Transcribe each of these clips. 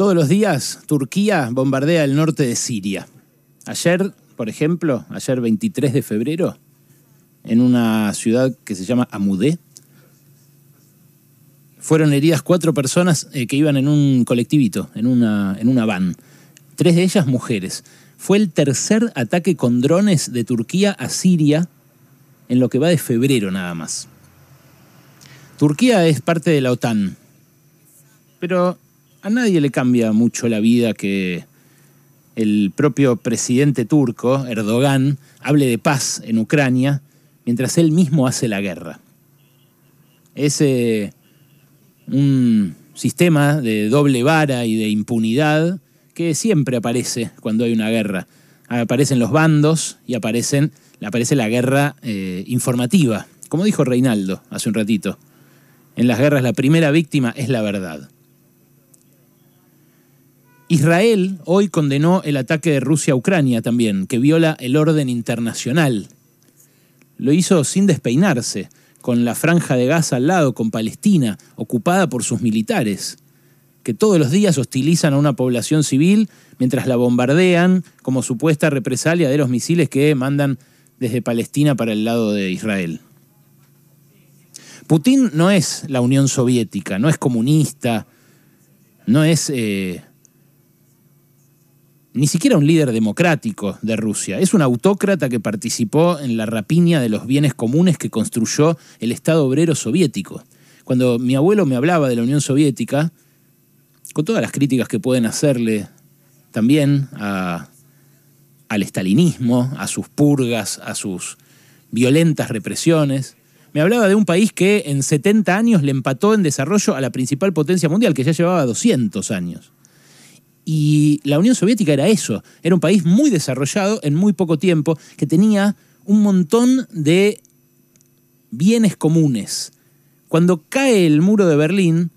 Todos los días Turquía bombardea el norte de Siria. Ayer, por ejemplo, ayer 23 de febrero, en una ciudad que se llama Amudé, fueron heridas cuatro personas eh, que iban en un colectivito, en una, en una van. Tres de ellas mujeres. Fue el tercer ataque con drones de Turquía a Siria en lo que va de febrero nada más. Turquía es parte de la OTAN, pero a nadie le cambia mucho la vida que el propio presidente turco, Erdogan, hable de paz en Ucrania mientras él mismo hace la guerra. Es un sistema de doble vara y de impunidad que siempre aparece cuando hay una guerra. Aparecen los bandos y aparece la guerra eh, informativa, como dijo Reinaldo hace un ratito. En las guerras la primera víctima es la verdad. Israel hoy condenó el ataque de Rusia a Ucrania también, que viola el orden internacional. Lo hizo sin despeinarse, con la franja de Gaza al lado, con Palestina, ocupada por sus militares, que todos los días hostilizan a una población civil mientras la bombardean como supuesta represalia de los misiles que mandan desde Palestina para el lado de Israel. Putin no es la Unión Soviética, no es comunista, no es eh, ni siquiera un líder democrático de Rusia. Es un autócrata que participó en la rapiña de los bienes comunes que construyó el Estado obrero soviético. Cuando mi abuelo me hablaba de la Unión Soviética, con todas las críticas que pueden hacerle también al estalinismo, a sus purgas, a sus violentas represiones, me hablaba de un país que en 70 años le empató en desarrollo a la principal potencia mundial, que ya llevaba 200 años. Y la Unión Soviética era eso, era un país muy desarrollado en muy poco tiempo, que tenía un montón de bienes comunes. Cuando cae el muro de Berlín,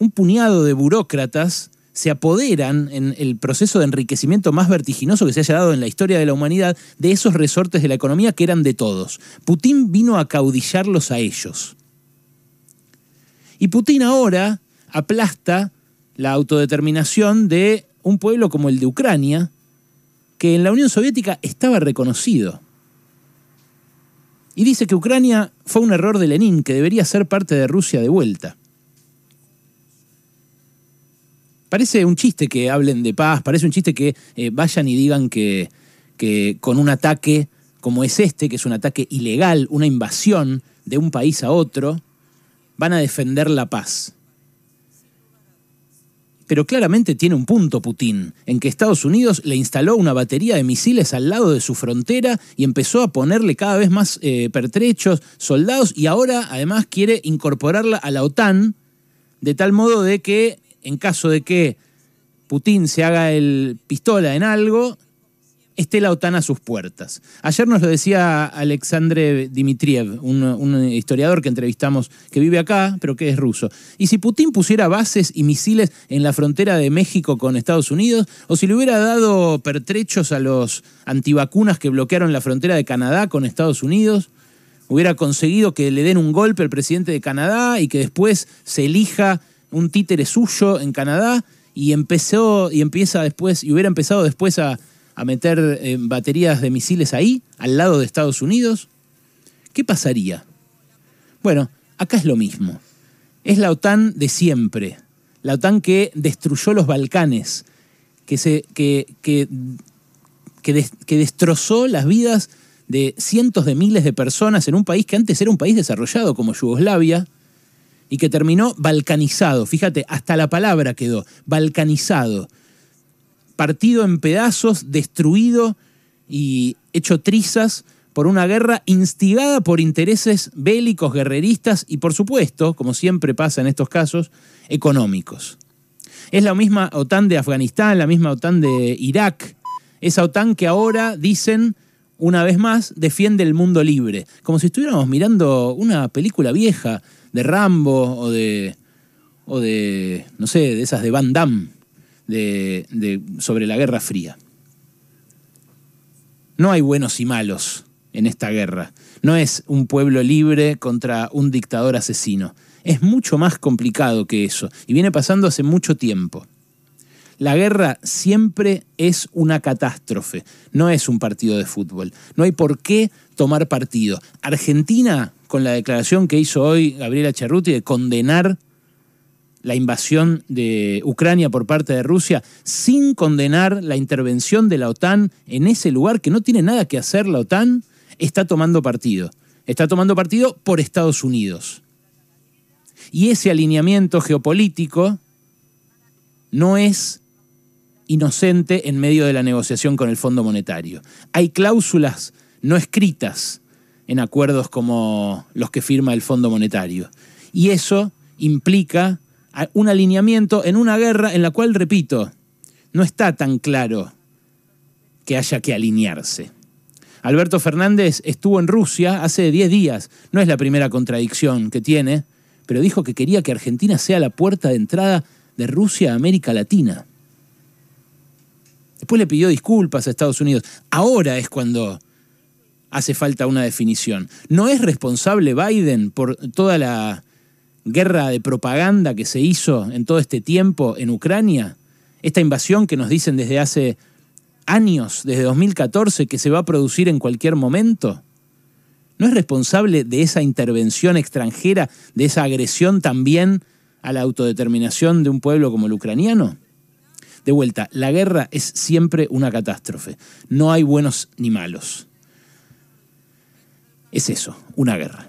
un puñado de burócratas se apoderan en el proceso de enriquecimiento más vertiginoso que se haya dado en la historia de la humanidad de esos resortes de la economía que eran de todos. Putin vino a caudillarlos a ellos. Y Putin ahora aplasta la autodeterminación de un pueblo como el de Ucrania, que en la Unión Soviética estaba reconocido. Y dice que Ucrania fue un error de Lenin, que debería ser parte de Rusia de vuelta. Parece un chiste que hablen de paz, parece un chiste que eh, vayan y digan que, que con un ataque como es este, que es un ataque ilegal, una invasión de un país a otro, van a defender la paz. Pero claramente tiene un punto Putin, en que Estados Unidos le instaló una batería de misiles al lado de su frontera y empezó a ponerle cada vez más eh, pertrechos, soldados, y ahora además quiere incorporarla a la OTAN, de tal modo de que en caso de que Putin se haga el pistola en algo, esté la OTAN a sus puertas. Ayer nos lo decía Alexandre Dmitriev, un, historiador que entrevistamos, que vive acá, pero que es ruso. Y si Putin pusiera bases y misiles en la frontera de México con Estados Unidos, o si le hubiera dado pertrechos a los antivacunas que bloquearon la frontera de Canadá con Estados Unidos, hubiera conseguido que le den un golpe al presidente de Canadá y que después se elija un títere suyo en Canadá y empezó y empieza después y hubiera empezado después a a meter eh, baterías de misiles ahí, al lado de Estados Unidos, ¿qué pasaría? Bueno, acá es lo mismo. Es la OTAN de siempre, la OTAN que destruyó los Balcanes, que, se, que, que, que destrozó las vidas de cientos de miles de personas en un país que antes era un país desarrollado como Yugoslavia y que terminó balcanizado. Fíjate, hasta la palabra quedó, balcanizado partido en pedazos, destruido y hecho trizas por una guerra instigada por intereses bélicos, guerreristas y, por supuesto, como siempre pasa en estos casos, económicos. Es la misma OTAN de Afganistán, la misma OTAN de Irak, esa OTAN que ahora dicen, una vez más, defiende el mundo libre, como si estuviéramos mirando una película vieja de Rambo o de, o de no sé, de esas de Van Damme de, sobre la Guerra Fría. No hay buenos y malos en esta guerra. No es un pueblo libre contra un dictador asesino. Es mucho más complicado que eso y viene pasando hace mucho tiempo. La guerra siempre es una catástrofe, no es un partido de fútbol. No hay por qué tomar partido. Argentina, con la declaración que hizo hoy Gabriela Cerruti de condenar la invasión de Ucrania por parte de Rusia, sin condenar la intervención de la OTAN en ese lugar que no tiene nada que hacer la OTAN, está tomando partido. Está tomando partido por Estados Unidos. Y ese alineamiento geopolítico no es inocente en medio de la negociación con el Fondo Monetario. Hay cláusulas no escritas en acuerdos como los que firma el Fondo Monetario. Y eso implica un alineamiento en una guerra en la cual, repito, no está tan claro que haya que alinearse. Alberto Fernández estuvo en Rusia hace 10 días, no es la primera contradicción que tiene, pero dijo que quería que Argentina sea la puerta de entrada de Rusia a América Latina. Después le pidió disculpas a Estados Unidos. Ahora es cuando hace falta una definición. ¿No es responsable Biden por toda la guerra de propaganda que se hizo en todo este tiempo en Ucrania, esta invasión que nos dicen desde hace años, desde 2014, que se va a producir en cualquier momento? ¿No es responsable de esa intervención extranjera, de esa agresión también a la autodeterminación de un pueblo como el ucraniano? De vuelta, la guerra es siempre una catástrofe. No hay buenos ni malos. Es eso, una guerra.